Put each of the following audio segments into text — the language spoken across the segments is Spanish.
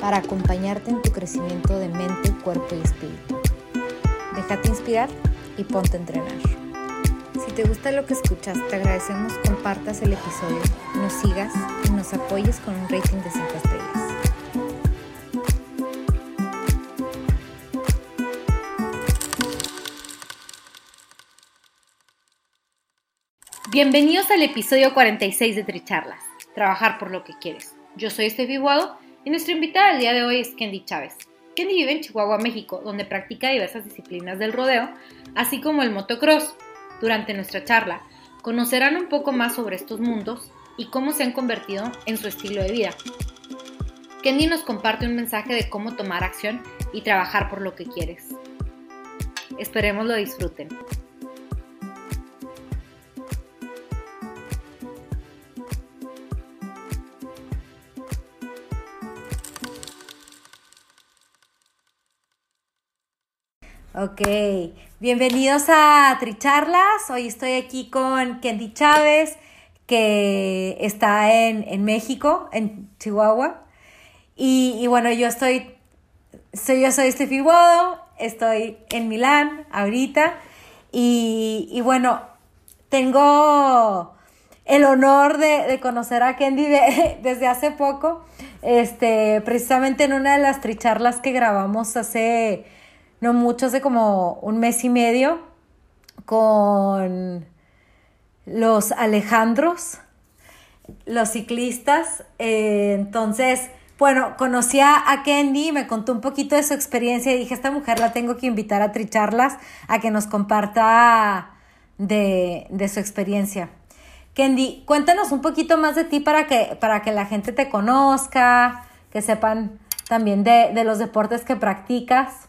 para acompañarte en tu crecimiento de mente, cuerpo y espíritu. Déjate inspirar y ponte a entrenar. Si te gusta lo que escuchas, te agradecemos compartas el episodio, nos sigas y nos apoyes con un rating de 5 estrellas. Bienvenidos al episodio 46 de Tricharlas, Trabajar por lo que quieres. Yo soy Estefi Guado y nuestra invitada del día de hoy es Kendi Chávez. Kendi vive en Chihuahua, México, donde practica diversas disciplinas del rodeo, así como el motocross. Durante nuestra charla, conocerán un poco más sobre estos mundos y cómo se han convertido en su estilo de vida. Kendi nos comparte un mensaje de cómo tomar acción y trabajar por lo que quieres. Esperemos lo disfruten. Ok, bienvenidos a Tricharlas. Hoy estoy aquí con Kendi Chávez, que está en, México, en Chihuahua. Y, bueno, yo estoy, soy, yo soy Steffi Wodo, estoy en Milán ahorita. Y, bueno, tengo el honor de, conocer a Kendi desde hace poco, este, precisamente en una de las tricharlas que grabamos hace no mucho, hace como un mes y medio, con los Alejandros, los ciclistas. Eh, entonces, bueno, conocí a Kendi, me contó un poquito de su experiencia y dije, esta mujer la tengo que invitar a tricharlas, a que nos comparta de, su experiencia. Kendi, cuéntanos un poquito más de ti para que, para que la gente te conozca, que sepan también de, de los deportes que practicas.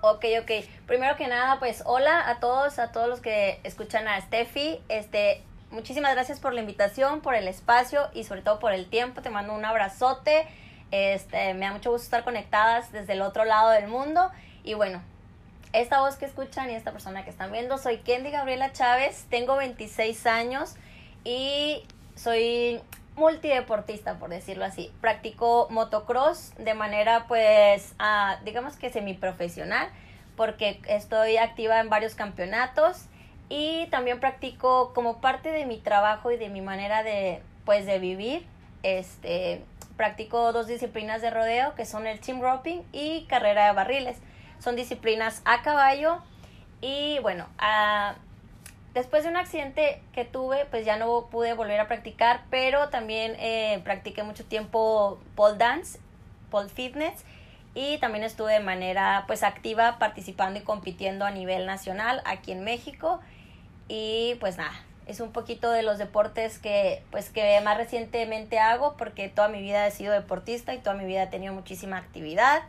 Ok, ok. Primero que nada, pues hola a todos, a todos los que escuchan a Steffi. Este, muchísimas gracias por la invitación, por el espacio y sobre todo por el tiempo. Te mando un abrazote. Este, me da mucho gusto estar conectadas desde el otro lado del mundo. Y bueno, esta voz que escuchan y esta persona que están viendo, soy Kendi Gabriela Chávez, tengo 26 años y soy multideportista, por decirlo así. Practico motocross de manera, pues, ah, digamos que semiprofesional, porque estoy activa en varios campeonatos y también practico como parte de mi trabajo y de mi manera de, pues, de vivir. Este, practico dos disciplinas de rodeo, que son el team roping y carrera de barriles. Son disciplinas a caballo y, bueno, a Después de un accidente que tuve, pues ya no pude volver a practicar, pero también eh, practiqué mucho tiempo pole dance, pole fitness y también estuve de manera pues activa participando y compitiendo a nivel nacional aquí en México. Y pues nada, es un poquito de los deportes que pues que más recientemente hago porque toda mi vida he sido deportista y toda mi vida he tenido muchísima actividad.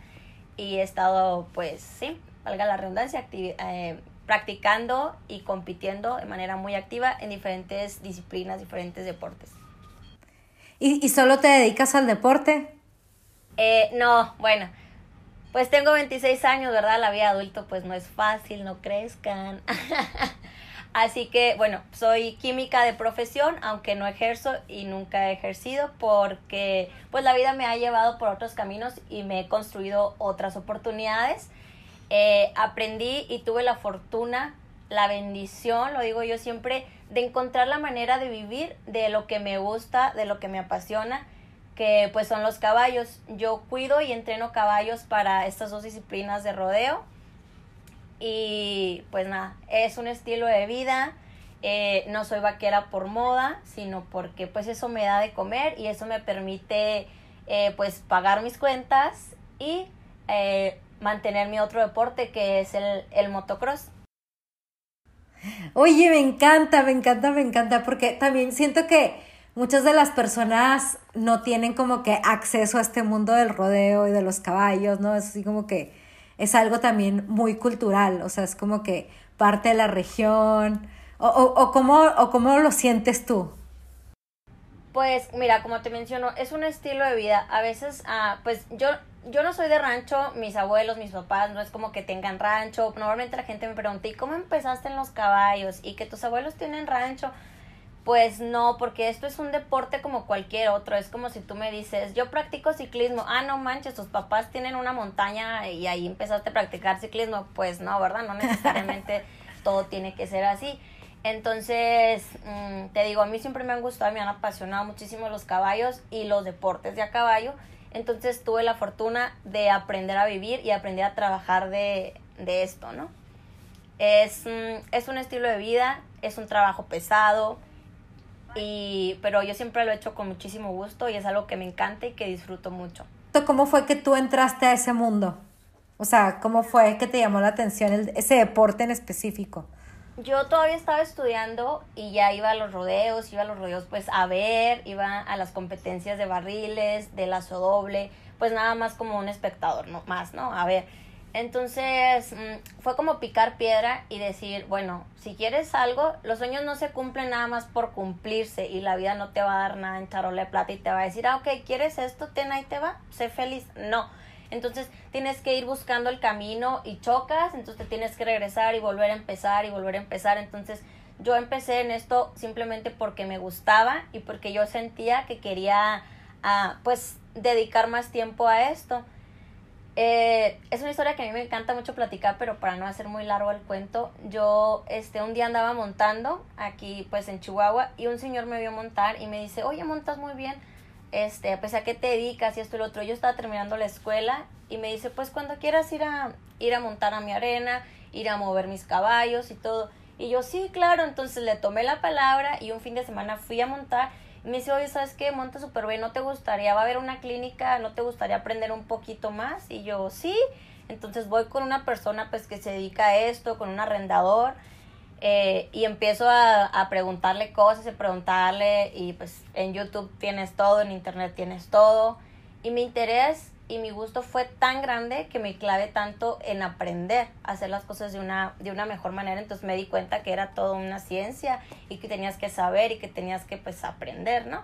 Y he estado pues sí, valga la redundancia, eh, practicando y compitiendo de manera muy activa en diferentes disciplinas, diferentes deportes. ¿Y, solo te dedicas al deporte? Eh, no, bueno, pues tengo 26 años, ¿verdad? La vida adulto pues no es fácil, no crezcan. Así que, bueno, soy química de profesión, aunque no ejerzo y nunca he ejercido porque pues la vida me ha llevado por otros caminos y me he construido otras oportunidades eh, aprendí y tuve la fortuna, la bendición, lo digo yo siempre, de encontrar la manera de vivir de lo que me gusta, de lo que me apasiona, que pues son los caballos. Yo cuido y entreno caballos para estas dos disciplinas de rodeo. Y pues nada, es un estilo de vida. Eh, no soy vaquera por moda, sino porque pues eso me da de comer y eso me permite eh, pues pagar mis cuentas y mantener mi otro deporte que es el, el motocross. Oye, me encanta, me encanta, me encanta, porque también siento que muchas de las personas no tienen como que acceso a este mundo del rodeo y de los caballos, ¿no? Es así como que es algo también muy cultural, o sea, es como que parte de la región, o, o, o, cómo, o cómo lo sientes tú. Pues mira, como te menciono, es un estilo de vida. A veces, ah, pues yo, yo no soy de rancho, mis abuelos, mis papás, no es como que tengan rancho. Normalmente la gente me pregunta, ¿y cómo empezaste en los caballos? ¿Y que tus abuelos tienen rancho? Pues no, porque esto es un deporte como cualquier otro. Es como si tú me dices, yo practico ciclismo. Ah, no manches, tus papás tienen una montaña y ahí empezaste a practicar ciclismo. Pues no, ¿verdad? No necesariamente todo tiene que ser así. Entonces, mm, te digo, a mí siempre me han gustado, me han apasionado muchísimo los caballos y los deportes de a caballo. Entonces tuve la fortuna de aprender a vivir y aprender a trabajar de, de esto, ¿no? Es, mm, es un estilo de vida, es un trabajo pesado, y, pero yo siempre lo he hecho con muchísimo gusto y es algo que me encanta y que disfruto mucho. ¿Cómo fue que tú entraste a ese mundo? O sea, ¿cómo fue que te llamó la atención ese deporte en específico? Yo todavía estaba estudiando y ya iba a los rodeos, iba a los rodeos pues a ver, iba a las competencias de barriles, de lazo doble, pues nada más como un espectador, no más, ¿no? A ver. Entonces mm, fue como picar piedra y decir, bueno, si quieres algo, los sueños no se cumplen nada más por cumplirse y la vida no te va a dar nada en charola de plata y te va a decir, ah, ok, ¿quieres esto? Ten ahí te va, sé feliz. No, entonces tienes que ir buscando el camino y chocas, entonces te tienes que regresar y volver a empezar y volver a empezar. Entonces yo empecé en esto simplemente porque me gustaba y porque yo sentía que quería ah, pues dedicar más tiempo a esto. Eh, es una historia que a mí me encanta mucho platicar, pero para no hacer muy largo el cuento, yo este, un día andaba montando aquí pues en Chihuahua y un señor me vio montar y me dice, oye, montas muy bien este, a qué te dedicas y esto y lo otro. Yo estaba terminando la escuela y me dice, pues cuando quieras ir a, ir a montar a mi arena, ir a mover mis caballos y todo. Y yo, sí, claro, entonces le tomé la palabra y un fin de semana fui a montar. Y me dice, oye, ¿sabes qué? Monta súper bien, ¿no te gustaría? Va a haber una clínica, ¿no te gustaría aprender un poquito más? Y yo, sí. Entonces voy con una persona pues que se dedica a esto, con un arrendador eh, y empiezo a, a, preguntarle cosas y preguntarle y pues en YouTube tienes todo, en Internet tienes todo. Y mi interés y mi gusto fue tan grande que me clave tanto en aprender a hacer las cosas de una, de una mejor manera. Entonces me di cuenta que era toda una ciencia y que tenías que saber y que tenías que pues aprender, ¿no?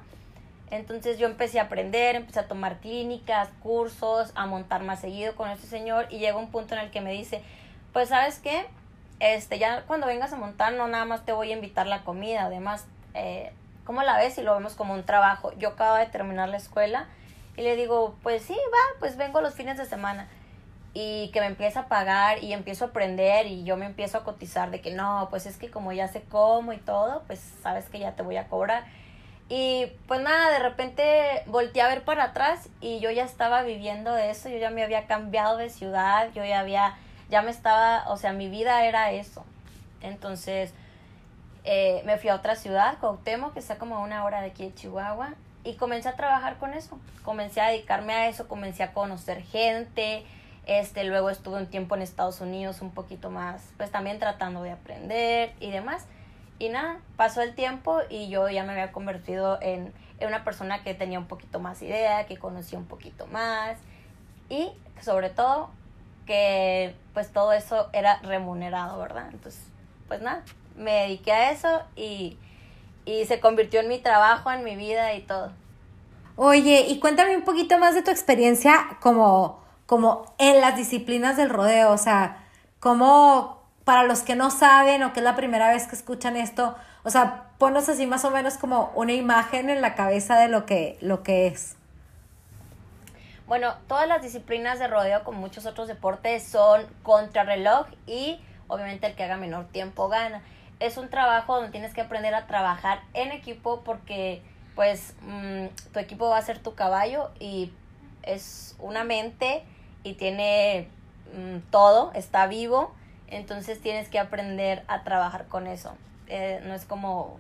Entonces yo empecé a aprender, empecé a tomar clínicas, cursos, a montar más seguido con este señor y llegó un punto en el que me dice, pues sabes qué, este, ya cuando vengas a montar no nada más te voy a invitar la comida, además, eh, ¿cómo la ves? Y lo vemos como un trabajo. Yo acabo de terminar la escuela y le digo, pues sí, va, pues vengo los fines de semana. Y que me empieza a pagar y empiezo a aprender y yo me empiezo a cotizar de que no, pues es que como ya sé cómo y todo, pues sabes que ya te voy a cobrar. Y pues nada, de repente volteé a ver para atrás y yo ya estaba viviendo de eso, yo ya me había cambiado de ciudad, yo ya había ya me estaba, o sea, mi vida era eso. Entonces, eh, me fui a otra ciudad, Cuauhtémoc, que está como a una hora de aquí de Chihuahua, y comencé a trabajar con eso. Comencé a dedicarme a eso, comencé a conocer gente, este, luego estuve un tiempo en Estados Unidos un poquito más, pues también tratando de aprender y demás. Y nada, pasó el tiempo y yo ya me había convertido en, en una persona que tenía un poquito más idea, que conocía un poquito más y sobre todo que pues todo eso era remunerado, ¿verdad? Entonces, pues nada, me dediqué a eso y, y se convirtió en mi trabajo, en mi vida y todo. Oye, y cuéntame un poquito más de tu experiencia como, como en las disciplinas del rodeo, o sea, como para los que no saben o que es la primera vez que escuchan esto, o sea, ponos así más o menos como una imagen en la cabeza de lo que, lo que es. Bueno, todas las disciplinas de rodeo, como muchos otros deportes, son contrarreloj y obviamente el que haga menor tiempo gana. Es un trabajo donde tienes que aprender a trabajar en equipo porque pues mm, tu equipo va a ser tu caballo y es una mente y tiene mm, todo, está vivo, entonces tienes que aprender a trabajar con eso. Eh, no es como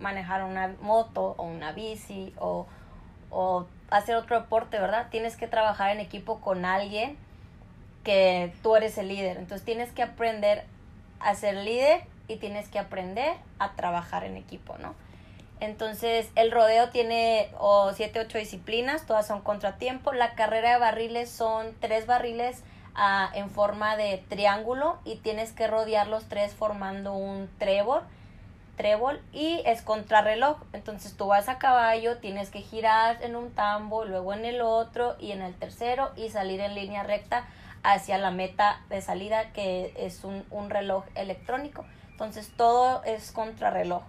manejar una moto o una bici o, o hacer otro deporte, ¿verdad? Tienes que trabajar en equipo con alguien que tú eres el líder. Entonces tienes que aprender a ser líder y tienes que aprender a trabajar en equipo, ¿no? Entonces, el rodeo tiene o siete, ocho disciplinas, todas son contratiempo. La carrera de barriles son tres barriles ah, en forma de triángulo y tienes que rodear los tres formando un trébol, trébol y es contrarreloj. Entonces, tú vas a caballo, tienes que girar en un tambo, luego en el otro y en el tercero y salir en línea recta hacia la meta de salida que es un, un reloj electrónico. Entonces, todo es contrarreloj.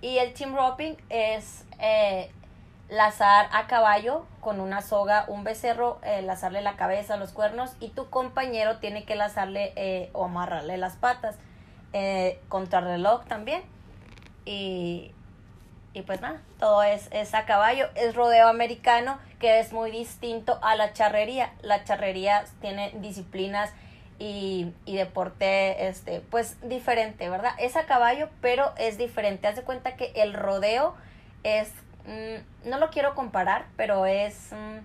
Y el team roping es eh, lazar a caballo con una soga, un becerro, eh, lazarle la cabeza, los cuernos, y tu compañero tiene que lazarle eh, o amarrarle las patas. Eh, contrarreloj también. Y, y pues nada, todo es, es a caballo. Es rodeo americano, que es muy distinto a la charrería. La charrería tiene disciplinas y, y, deporte, este, pues diferente, ¿verdad? Es a caballo, pero es diferente. Haz de cuenta que el rodeo es, mm, no lo quiero comparar, pero es mm,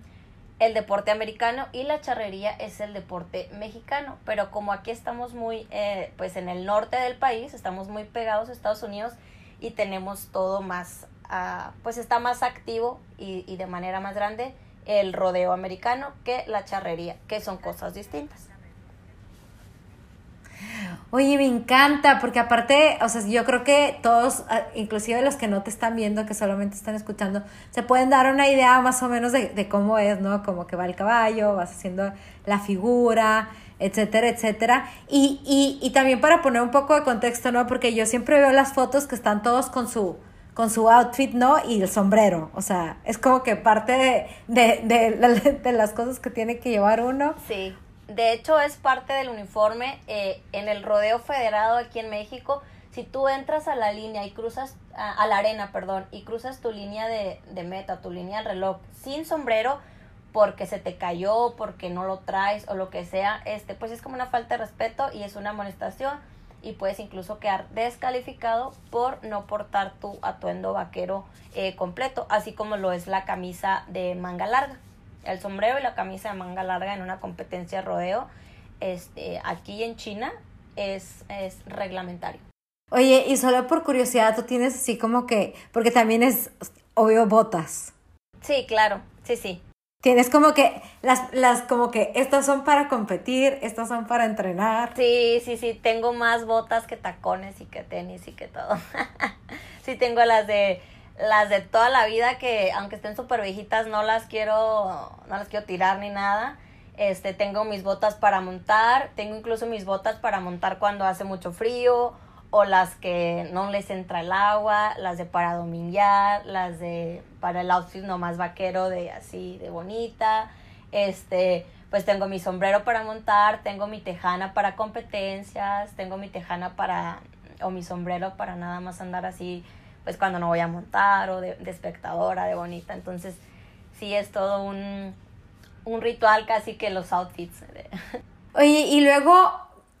el deporte americano y la charrería es el deporte mexicano. Pero como aquí estamos muy, eh, pues en el norte del país, estamos muy pegados a Estados Unidos y tenemos todo más, uh, pues está más activo y, y de manera más grande el rodeo americano que la charrería, que son cosas distintas. Oye, me encanta, porque aparte, o sea, yo creo que todos, ah, inclusive los que no te están viendo, que solamente están escuchando, se pueden dar una idea más o menos de, de cómo es, ¿no? Como que va el caballo, vas haciendo la figura, etcétera, etcétera. Y, y, y también para poner un poco de contexto, ¿no? Porque yo siempre veo las fotos que están todos con su, con su outfit, ¿no? Y el sombrero. O sea, es como que parte de, de, de, las cosas que tiene que llevar uno. Sí de hecho es parte del uniforme eh, en el rodeo federado aquí en México. Si tú entras a la línea y cruzas, a, a la arena, perdón, y cruzas tu línea de, de, meta, tu línea de reloj sin sombrero, porque se te cayó, porque no lo traes o lo que sea, este, pues es como una falta de respeto y es una amonestación y puedes incluso quedar descalificado por no portar tu atuendo vaquero eh, completo, así como lo es la camisa de manga larga el sombrero y la camisa de manga larga en una competencia de rodeo, este, aquí en China es, es reglamentario. Oye, y solo por curiosidad, tú tienes así como que, porque también es obvio botas. Sí, claro, sí, sí. Tienes como que, las, las como que, estas son para competir, estas son para entrenar. Sí, sí, sí, tengo más botas que tacones y que tenis y que todo. sí, tengo las de las de toda la vida que aunque estén súper viejitas no las quiero no las quiero tirar ni nada este tengo mis botas para montar tengo incluso mis botas para montar cuando hace mucho frío o las que no les entra el agua las de para dominguear las de para el outfit nomás vaquero de así de bonita este pues tengo mi sombrero para montar tengo mi tejana para competencias tengo mi tejana para o mi sombrero para nada más andar así pues cuando no voy a montar o de, de espectadora, de bonita. Entonces, sí es todo un, un ritual casi que los outfits. Oye, y luego,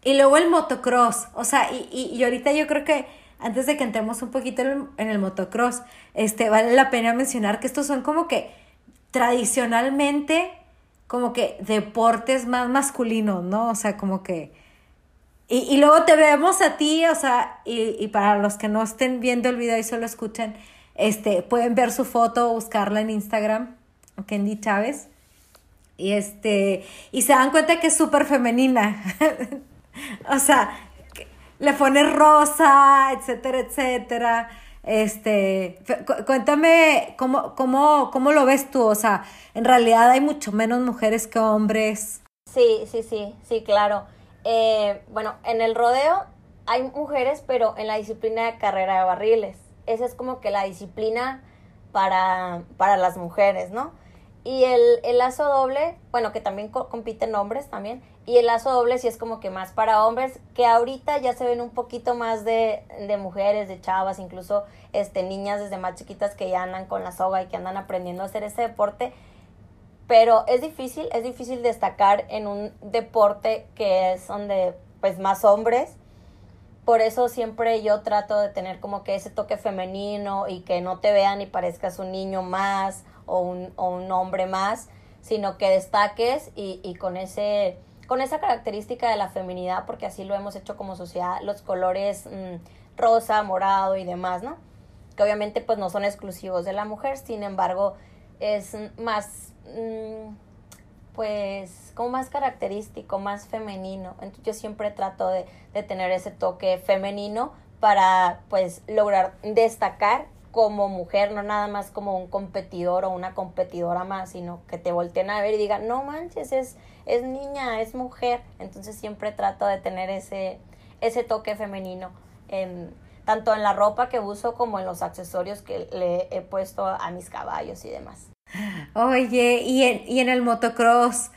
y luego el motocross, o sea, y, y, y ahorita yo creo que antes de que entremos un poquito en el, motocross, este, vale la pena mencionar que estos son como que tradicionalmente como que deportes más masculinos, ¿no? O sea, como que y, y luego te vemos a ti, o sea, y, y para los que no estén viendo el video y solo escuchan, este, pueden ver su foto o buscarla en Instagram, Kendi Chávez. Y este, y se dan cuenta que es súper femenina. o sea, le pone rosa, etcétera, etcétera. Este, cuéntame cómo, cómo, cómo lo ves tú. O sea, en realidad hay mucho menos mujeres que hombres. Sí, sí, sí, sí, claro. Eh, bueno, en el rodeo hay mujeres, pero en la disciplina de carrera de barriles. Esa es como que la disciplina para, para las mujeres, ¿no? Y el, el lazo doble, bueno, que también co compiten hombres también. Y el lazo doble sí es como que más para hombres, que ahorita ya se ven un poquito más de, de mujeres, de chavas, incluso este, niñas desde más chiquitas que ya andan con la soga y que andan aprendiendo a hacer ese deporte pero es difícil, es difícil destacar en un deporte que es donde pues más hombres. Por eso siempre yo trato de tener como que ese toque femenino y que no te vean y parezcas un niño más o un, o un hombre más, sino que destaques y, y con ese con esa característica de la feminidad, porque así lo hemos hecho como sociedad, los colores mmm, rosa, morado y demás, ¿no? que obviamente pues no son exclusivos de la mujer, sin embargo es más, mm, pues como más característico, más femenino. Entonces yo siempre trato de, de tener ese toque femenino para pues lograr destacar como mujer, no nada más como un competidor o una competidora más, sino que te volteen a ver y digan, no manches, es, es niña, es mujer. Entonces siempre trato de tener ese, ese toque femenino, en, tanto en la ropa que uso como en los accesorios que le he puesto a mis caballos y demás. Oye, y en, y en el motocross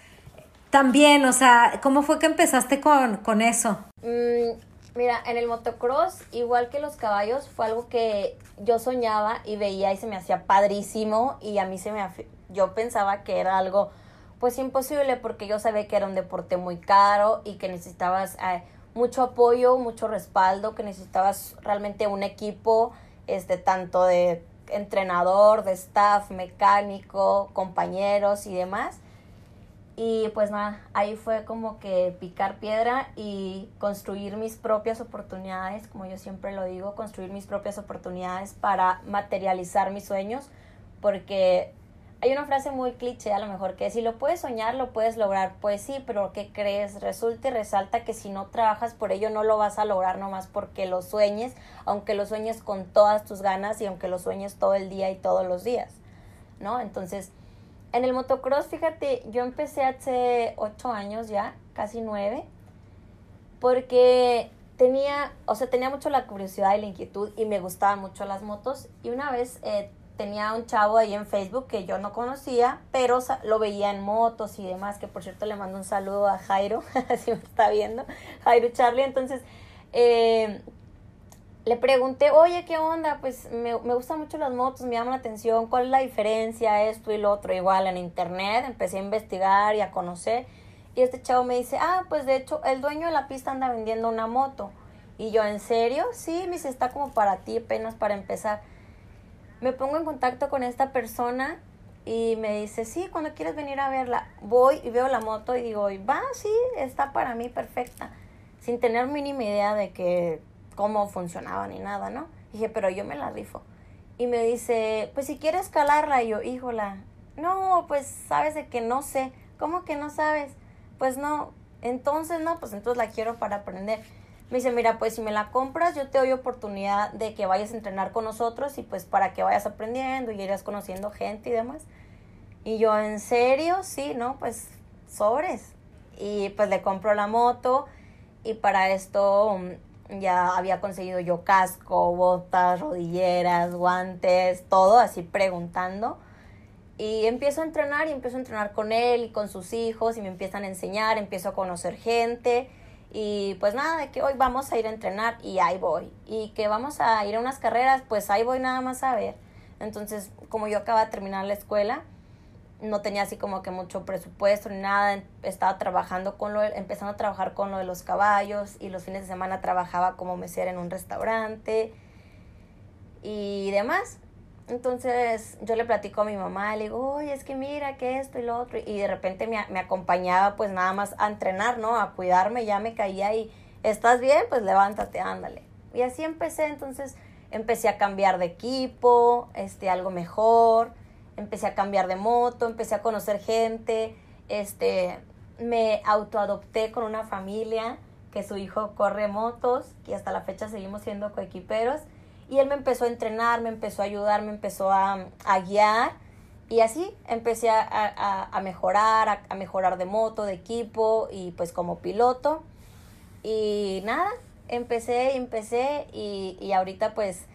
también, o sea, ¿cómo fue que empezaste con, con eso? Mm, Mira, en el motocross, igual que los caballos, fue algo que yo soñaba y veía y se me hacía padrísimo y a mí se me yo pensaba que era algo pues imposible porque yo sabía que era un deporte muy caro y que necesitabas eh, mucho apoyo, mucho respaldo, que necesitabas realmente un equipo este tanto de entrenador, de staff, mecánico, compañeros y demás. Y pues nada, ahí fue como que picar piedra y construir mis propias oportunidades, como yo siempre lo digo, construir mis propias oportunidades para materializar mis sueños, porque hay una frase muy cliché a lo mejor que si lo puedes soñar, lo puedes lograr. Pues sí, pero ¿qué crees? Resulta y resalta que si no trabajas por ello no lo vas a lograr nomás porque lo sueñes, aunque lo sueñes con todas tus ganas y aunque lo sueñes todo el día y todos los días, ¿no? Entonces en el motocross, fíjate, yo empecé hace ocho años ya, casi nueve, porque tenía, o sea, tenía mucho la curiosidad y la inquietud y me gustaban mucho las motos. Y una vez eh, tenía un chavo ahí en Facebook que yo no conocía, pero lo veía en motos y demás, que por cierto le mando un saludo a Jairo, si me está viendo, Jairo Charlie. Entonces, eh, le pregunté, oye, ¿qué onda? Pues me, me gustan mucho las motos, me llama la atención, ¿cuál es la diferencia, esto y lo otro? Igual en internet, empecé a investigar y a conocer. Y este chavo me dice, ah, pues de hecho, el dueño de la pista anda vendiendo una moto. Y yo, ¿en serio? Sí, me dice, está como para ti, apenas para empezar. Me pongo en contacto con esta persona y me dice, sí, cuando quieres venir a verla, voy y veo la moto y digo, va, sí, está para mí perfecta. Sin tener mínima idea de que cómo funcionaba ni nada, ¿no? dije, pero yo me la rifo. Y me dice, pues si quieres calarla, y yo, híjola, no, pues sabes de que no sé. ¿Cómo que no sabes? Pues no, entonces no, pues entonces la quiero para aprender. Me dice, mira, pues si me la compras, yo te doy oportunidad de que vayas a entrenar con nosotros y pues para que vayas aprendiendo y irás conociendo gente y demás. Y yo, ¿en serio? Sí, ¿no? Pues sobres. Y pues le compro la moto y para esto ya había conseguido yo casco, botas, rodilleras, guantes, todo así preguntando. Y empiezo a entrenar y empiezo a entrenar con él y con sus hijos y me empiezan a enseñar, empiezo a conocer gente y pues nada, de que hoy vamos a ir a entrenar y ahí voy. Y que vamos a ir a unas carreras, pues ahí voy nada más a ver. Entonces, como yo acaba de terminar la escuela, no tenía así como que mucho presupuesto ni nada, estaba trabajando con lo, empezando a trabajar con lo de los caballos y los fines de semana trabajaba como mesera en un restaurante y demás. Entonces yo le platico a mi mamá, le digo, oye, es que mira que esto y lo otro, y de repente me, me acompañaba pues nada más a entrenar, ¿no? A cuidarme, ya me caía y, ¿estás bien? Pues levántate, ándale. Y así empecé, entonces empecé a cambiar de equipo, este, algo mejor, empecé a cambiar de moto, empecé a conocer gente, este, me autoadopté con una familia que su hijo corre motos y hasta la fecha seguimos siendo coequiperos y él me empezó a entrenar, me empezó a ayudar, me empezó a, guiar y así empecé a, mejorar, a, mejorar de moto, de equipo y pues como piloto. Y nada, empecé, empecé y, y ahorita pues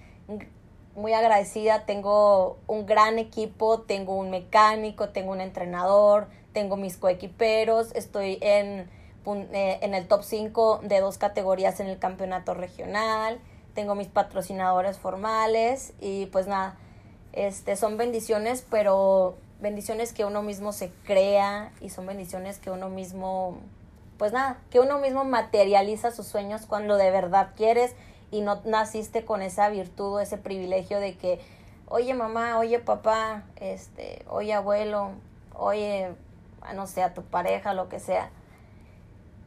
muy agradecida, tengo un gran equipo, tengo un mecánico, tengo un entrenador, tengo mis coequiperos, estoy en, eh, en el top 5 de dos categorías en el campeonato regional, tengo mis patrocinadores formales y pues nada, este, son bendiciones, pero bendiciones que uno mismo se crea y son bendiciones que uno mismo, pues nada, que uno mismo materializa sus sueños cuando de verdad quieres y no naciste con esa virtud o ese privilegio de que, oye mamá, oye papá, este, oye abuelo, oye, no sé, a tu pareja, lo que sea.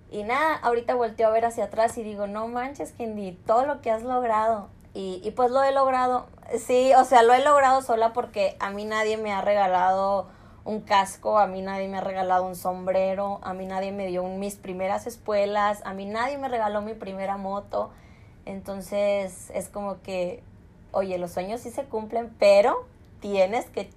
Y nada, ahorita volteo a ver hacia atrás y digo, no manches, Kendi, todo lo que has logrado. Y, y pues lo he logrado, Sí, o sea, lo he logrado sola porque a mí nadie me ha regalado un casco, a mí nadie me ha regalado un sombrero, a mí nadie me dio mis primeras espuelas, a mí nadie me regaló mi primera moto. Entonces es como que, oye, los sueños sí se cumplen, pero tienes que,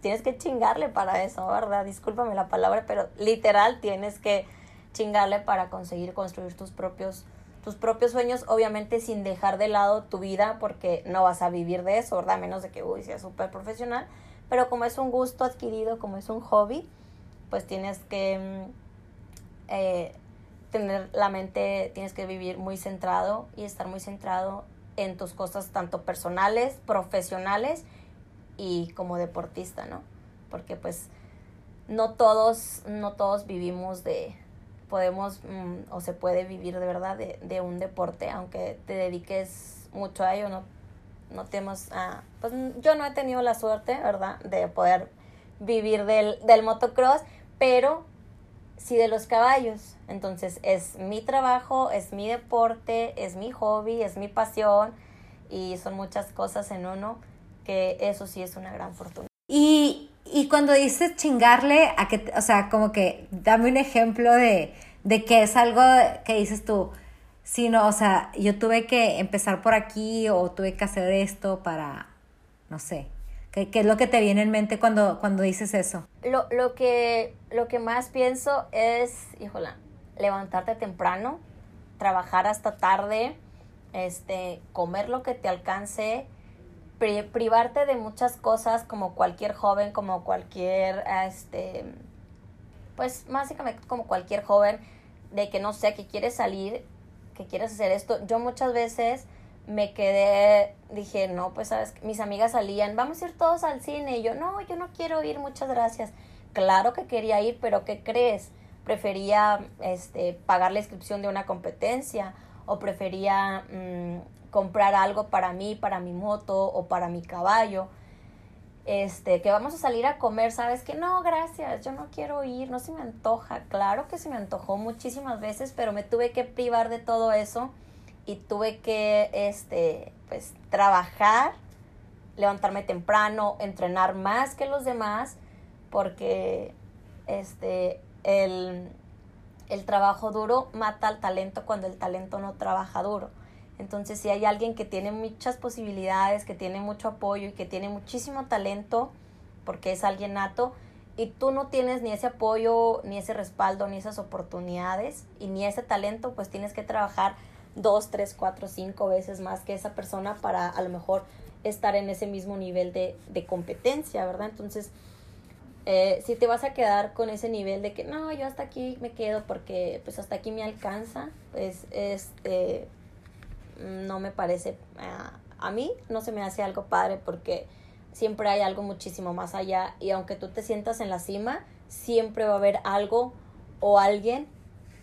tienes que chingarle para eso, ¿verdad? Discúlpame la palabra, pero literal tienes que chingarle para conseguir construir tus propios tus propios sueños, obviamente sin dejar de lado tu vida, porque no vas a vivir de eso, ¿verdad? A menos de que, uy, seas súper profesional. Pero como es un gusto adquirido, como es un hobby, pues tienes que mm, eh, tener la mente, tienes que vivir muy centrado y estar muy centrado en tus cosas tanto personales, profesionales y como deportista, ¿no? Porque pues no todos, no todos vivimos de, podemos mm, o se puede vivir de verdad de, de, un deporte, aunque te dediques mucho a ello, no, no tenemos, ah, pues yo no he tenido la suerte, ¿verdad?, de poder vivir del, del motocross, pero sí de los caballos. Entonces es mi trabajo, es mi deporte, es mi hobby, es mi pasión y son muchas cosas en uno que eso sí es una gran fortuna. Y y cuando dices chingarle, a que, o sea, como que dame un ejemplo de, de que es algo que dices tú, si no, o sea, yo tuve que empezar por aquí o tuve que hacer esto para, no sé, ¿qué, es lo que te viene en mente cuando, cuando dices eso? Lo, lo, que, lo que más pienso es, híjola, levantarte temprano, trabajar hasta tarde, este, comer lo que te alcance, privarte de muchas cosas como cualquier joven, como cualquier, este, pues básicamente como cualquier joven, de que no sé, que quieres salir, que quieres hacer esto. Yo muchas veces me quedé, dije, no, pues sabes, mis amigas salían, vamos a ir todos al cine. Y yo, no, yo no quiero ir, muchas gracias. Claro que quería ir, pero ¿qué crees? Prefería este, pagar la inscripción de una competencia o prefería mm, comprar algo para mí, para mi moto o para mi caballo. Este, que vamos a salir a comer, sabes que no, gracias, yo no quiero ir, no se me antoja. Claro que se me antojó muchísimas veces, pero me tuve que privar de todo eso y tuve que este pues trabajar, levantarme temprano, entrenar más que los demás porque este el el trabajo duro mata al talento cuando el talento no trabaja duro. Entonces, si hay alguien que tiene muchas posibilidades, que tiene mucho apoyo y que tiene muchísimo talento, porque es alguien nato, y tú no tienes ni ese apoyo, ni ese respaldo, ni esas oportunidades, y ni ese talento, pues tienes que trabajar dos, tres, cuatro, cinco veces más que esa persona para a lo mejor estar en ese mismo nivel de, de competencia, ¿verdad? Entonces, eh, si te vas a quedar con ese nivel de que no, yo hasta aquí me quedo porque pues hasta aquí me alcanza, pues este no me parece, a mí no se me hace algo padre porque siempre hay algo muchísimo más allá y aunque tú te sientas en la cima, siempre va a haber algo o alguien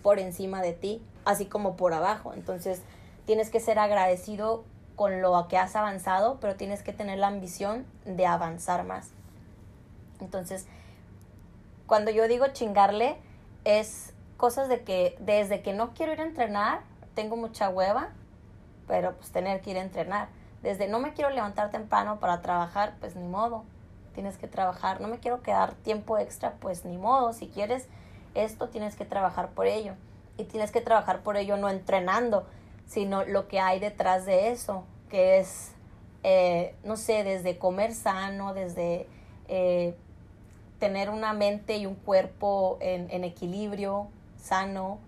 por encima de ti, así como por abajo. Entonces tienes que ser agradecido con lo que has avanzado, pero tienes que tener la ambición de avanzar más. Entonces, cuando yo digo chingarle, es cosas de que desde que no quiero ir a entrenar, tengo mucha hueva, pero pues tener que ir a entrenar. Desde no me quiero levantar temprano para trabajar, pues ni modo, tienes que trabajar. No me quiero quedar tiempo extra, pues ni modo. Si quieres esto, tienes que trabajar por ello. Y tienes que trabajar por ello no entrenando, sino lo que hay detrás de eso, que es, eh, no sé, desde comer sano, desde eh, tener una mente y un cuerpo en, en equilibrio, sano,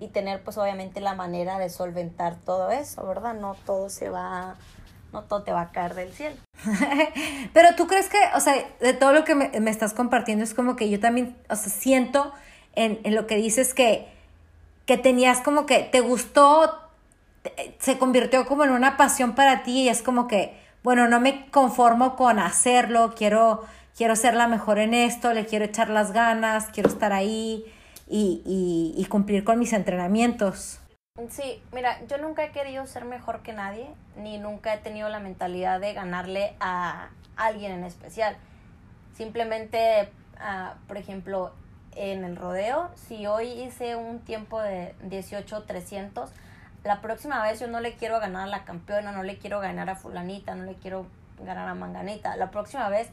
y tener pues obviamente la manera de solventar todo eso, ¿verdad? No todo se va, no todo te va a caer del cielo. Pero tú crees que, o sea, de todo lo que me, me, estás compartiendo es como que yo también, o sea, siento en, en lo que dices que, que tenías como que te gustó, se convirtió como en una pasión para ti y es como que, bueno, no me conformo con hacerlo, quiero, quiero ser la mejor en esto, le quiero echar las ganas, quiero estar ahí y, y, cumplir con mis entrenamientos. Sí, mira, yo nunca he querido ser mejor que nadie, ni nunca he tenido la mentalidad de ganarle a alguien en especial. Simplemente, uh, por ejemplo, en el rodeo, si hoy hice un tiempo de 18-300, la próxima vez yo no le quiero ganar a la campeona, no le quiero ganar a fulanita, no le quiero ganar a Manganita. La próxima vez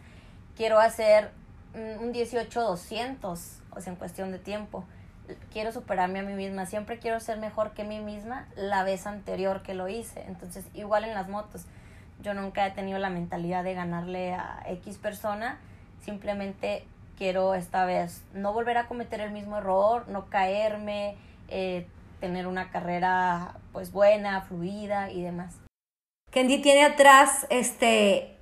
quiero hacer un 18-200, o sea, en cuestión de tiempo. Quiero superarme a mí misma, siempre quiero ser mejor que mí misma la vez anterior que lo hice. Entonces, igual en las motos, yo nunca he tenido la mentalidad de ganarle a X persona, simplemente quiero esta vez no volver a cometer el mismo error, no caerme, eh, tener una carrera pues buena, fluida y demás. Kendi tiene atrás este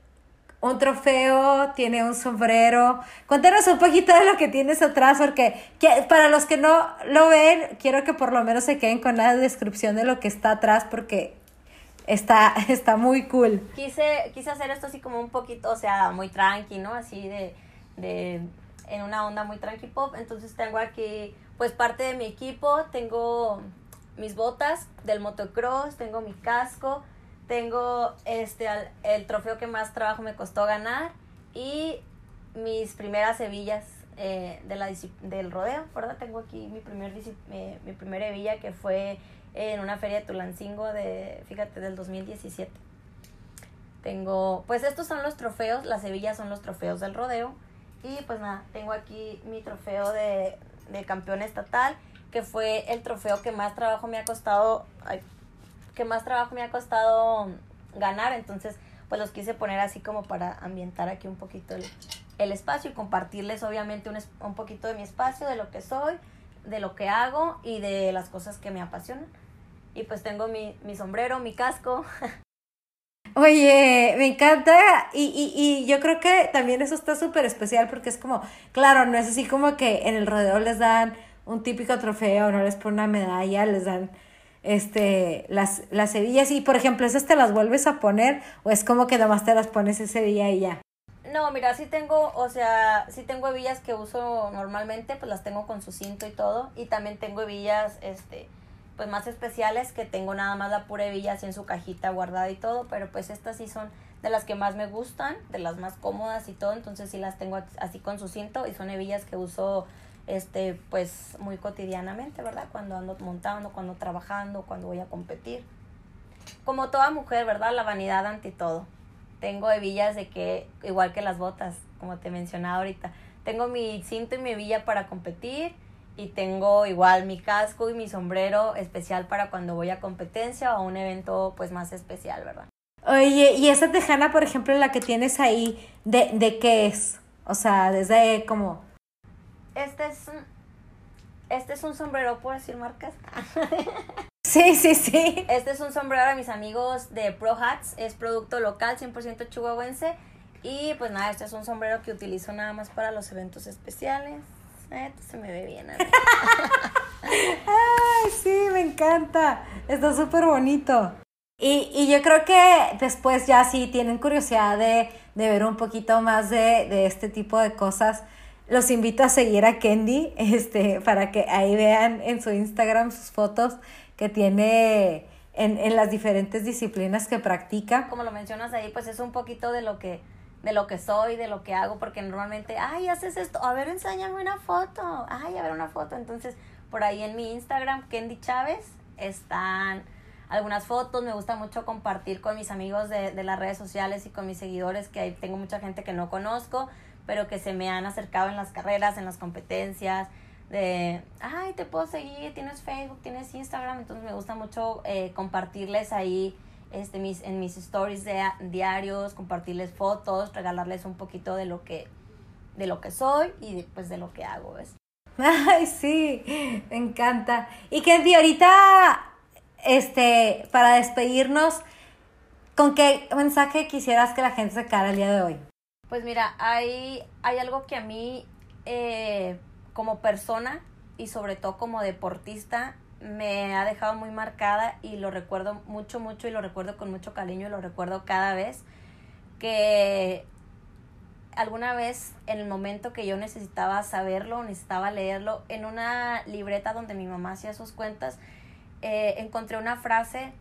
un trofeo, tiene un sombrero. Cuéntanos un poquito de lo que tienes atrás, porque para los que no lo ven, quiero que por lo menos se queden con la descripción de lo que está atrás, porque está, está muy cool. Quise, quise hacer esto así como un poquito, o sea, muy tranqui, ¿no? Así de, de, en una onda muy tranqui pop. Entonces tengo aquí, pues parte de mi equipo, tengo mis botas del motocross, tengo mi casco, tengo este el trofeo que más trabajo me costó ganar y mis primeras hebillas eh, de la, del rodeo, ¿verdad? Tengo aquí mi primer eh, mi primera hebilla que fue en una feria de Tulancingo de, fíjate, del 2017. Tengo, pues estos son los trofeos, las hebillas son los trofeos del rodeo. Y pues nada, tengo aquí mi trofeo de, de campeón estatal, que fue el trofeo que más trabajo me ha costado, que más trabajo me ha costado ganar, entonces pues los quise poner así como para ambientar aquí un poquito el, espacio y compartirles obviamente un, un poquito de mi espacio, de lo que soy, de lo que hago y de las cosas que me apasionan. Y pues tengo mi, mi sombrero, mi casco. Oye, me encanta. Y, y, y yo creo que también eso está súper especial porque es como, claro, no es así como que en el rodeo les dan un típico trofeo, no les ponen una medalla, les dan este, las, las hebillas y, por ejemplo, ¿esas te las vuelves a poner o es como que nomás te las pones ese día y ya? No, mira, sí tengo, o sea, sí tengo hebillas que uso normalmente, pues las tengo con su cinto y todo, y también tengo hebillas, este, pues más especiales que tengo nada más la pura hebilla así en su cajita guardada y todo, pero pues estas sí son de las que más me gustan, de las más cómodas y todo, entonces sí las tengo así con su cinto y son hebillas que uso este, pues muy cotidianamente, ¿verdad? Cuando ando montando, cuando trabajando, cuando voy a competir. Como toda mujer, ¿verdad? La vanidad ante todo. Tengo hebillas de que, igual que las botas, como te mencionaba ahorita, tengo mi cinto y mi hebilla para competir y tengo igual mi casco y mi sombrero especial para cuando voy a competencia o a un evento pues más especial, ¿verdad? Oye, y esa tejana, por ejemplo, la que tienes ahí, ¿de, de qué es? O sea, desde como este es un, este es un sombrero, ¿puedo decir marcas? sí, sí, sí. Este es un sombrero de mis amigos de Pro Hats, es producto local, 100% chihuahuense. Y pues nada, este es un sombrero que utilizo nada más para los eventos especiales. Esto se me ve bien. Ay, sí, me encanta. Está súper bonito. Y, y, yo creo que después ya sí tienen curiosidad de, de ver un poquito más de, de este tipo de cosas los invito a seguir a Kendi, este, para que ahí vean en su Instagram sus fotos que tiene en, en las diferentes disciplinas que practica. Como lo mencionas ahí, pues es un poquito de lo que de lo que soy, de lo que hago, porque normalmente, ay, haces esto, a ver, enséñame una foto, ay, a ver una foto. Entonces, por ahí en mi Instagram, Kendi Chávez, están algunas fotos, me gusta mucho compartir con mis amigos de, de las redes sociales y con mis seguidores, que ahí tengo mucha gente que no conozco, pero que se me han acercado en las carreras, en las competencias, de, ay, te puedo seguir, tienes Facebook, tienes Instagram, entonces me gusta mucho eh, compartirles ahí este, mis, en mis stories de, diarios, compartirles fotos, regalarles un poquito de lo que, de lo que soy y después de lo que hago, ¿ves? Ay, sí, me encanta. Y que ahorita, este, para despedirnos, ¿con qué mensaje quisieras que la gente se quedara el día de hoy? Pues mira, hay, hay algo que a mí eh, como persona y sobre todo como deportista me ha dejado muy marcada y lo recuerdo mucho, mucho y lo recuerdo con mucho cariño y lo recuerdo cada vez que alguna vez en el momento que yo necesitaba saberlo, necesitaba leerlo, en una libreta donde mi mamá hacía sus cuentas, eh, encontré una frase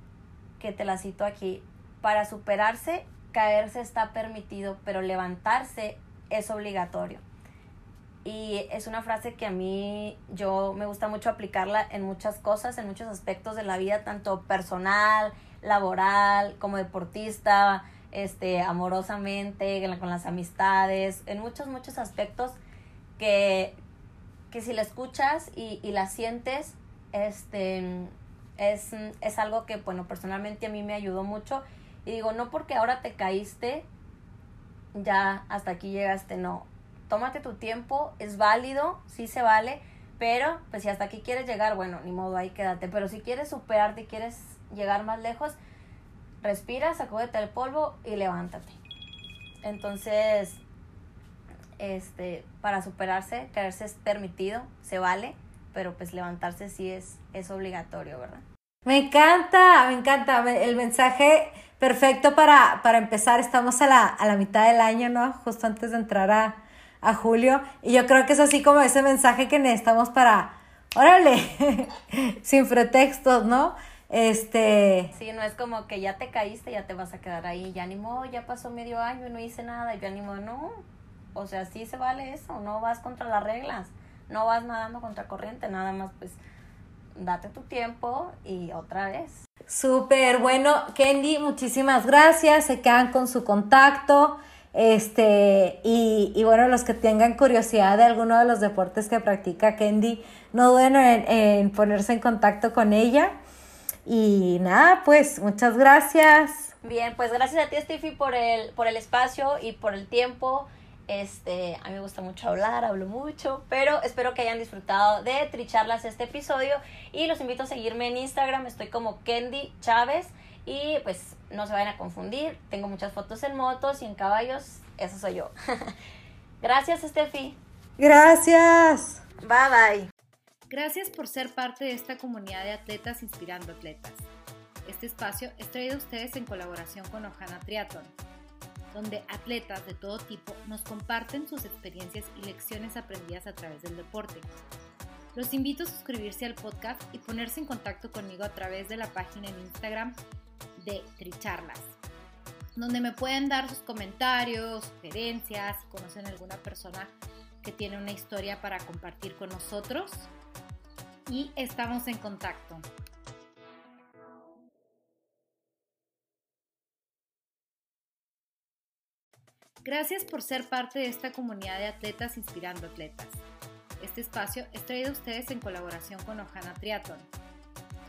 que te la cito aquí, para superarse caerse está permitido, pero levantarse es obligatorio. Y es una frase que a mí yo me gusta mucho aplicarla en muchas cosas, en muchos aspectos de la vida, tanto personal, laboral, como deportista, este, amorosamente, con las amistades, en muchos, muchos aspectos que, que si la escuchas y, y la sientes, este, es, es algo que, bueno, personalmente a mí me ayudó mucho. Y digo, no porque ahora te caíste, ya hasta aquí llegaste, no. Tómate tu tiempo, es válido, sí se vale, pero pues si hasta aquí quieres llegar, bueno, ni modo, ahí quédate. Pero si quieres superarte, quieres llegar más lejos, respira, sacúdete el polvo y levántate. Entonces, este, para superarse, caerse es permitido, se vale, pero pues levantarse sí es, es obligatorio, ¿verdad? Me encanta, me encanta. El mensaje perfecto para, para empezar. Estamos a la, a la mitad del año, ¿no? Justo antes de entrar a, a julio. Y yo creo que es así como ese mensaje que necesitamos para, órale, sin pretextos, ¿no? Este... Sí, no es como que ya te caíste, ya te vas a quedar ahí, ya ni modo, ya pasó medio año y no hice nada, y ya ni modo, no. O sea, sí se vale eso, no vas contra las reglas, no vas nadando contra corriente, nada más pues date tu tiempo y otra vez. Súper, bueno, Kendi, muchísimas gracias, se quedan con su contacto. Este, y, y, bueno, los que tengan curiosidad de alguno de los deportes que practica Kendi, no duden en, en ponerse en contacto con ella. Y nada, pues muchas gracias. Bien, pues gracias a ti, Steffi, por el, por el espacio y por el tiempo. Este, a mí me gusta mucho hablar, hablo mucho, pero espero que hayan disfrutado de Tricharlas este episodio y los invito a seguirme en Instagram, estoy como Kendi Chávez y pues no se vayan a confundir, tengo muchas fotos en motos y en caballos, eso soy yo. Gracias, Steffi. Gracias. Bye bye. Gracias por ser parte de esta comunidad de atletas inspirando atletas. Este espacio es traído a ustedes en colaboración con Ojana Triathlon, donde atletas de todo tipo nos comparten sus experiencias y lecciones aprendidas a través del deporte. Los invito a suscribirse al podcast y ponerse en contacto conmigo a través de la página en Instagram de Tricharlas, donde me pueden dar sus comentarios, sugerencias, si conocen alguna persona que tiene una historia para compartir con nosotros y estamos en contacto. Gracias por ser parte de esta comunidad de atletas inspirando atletas. Este espacio es traído a ustedes en colaboración con Ojana Triathlon,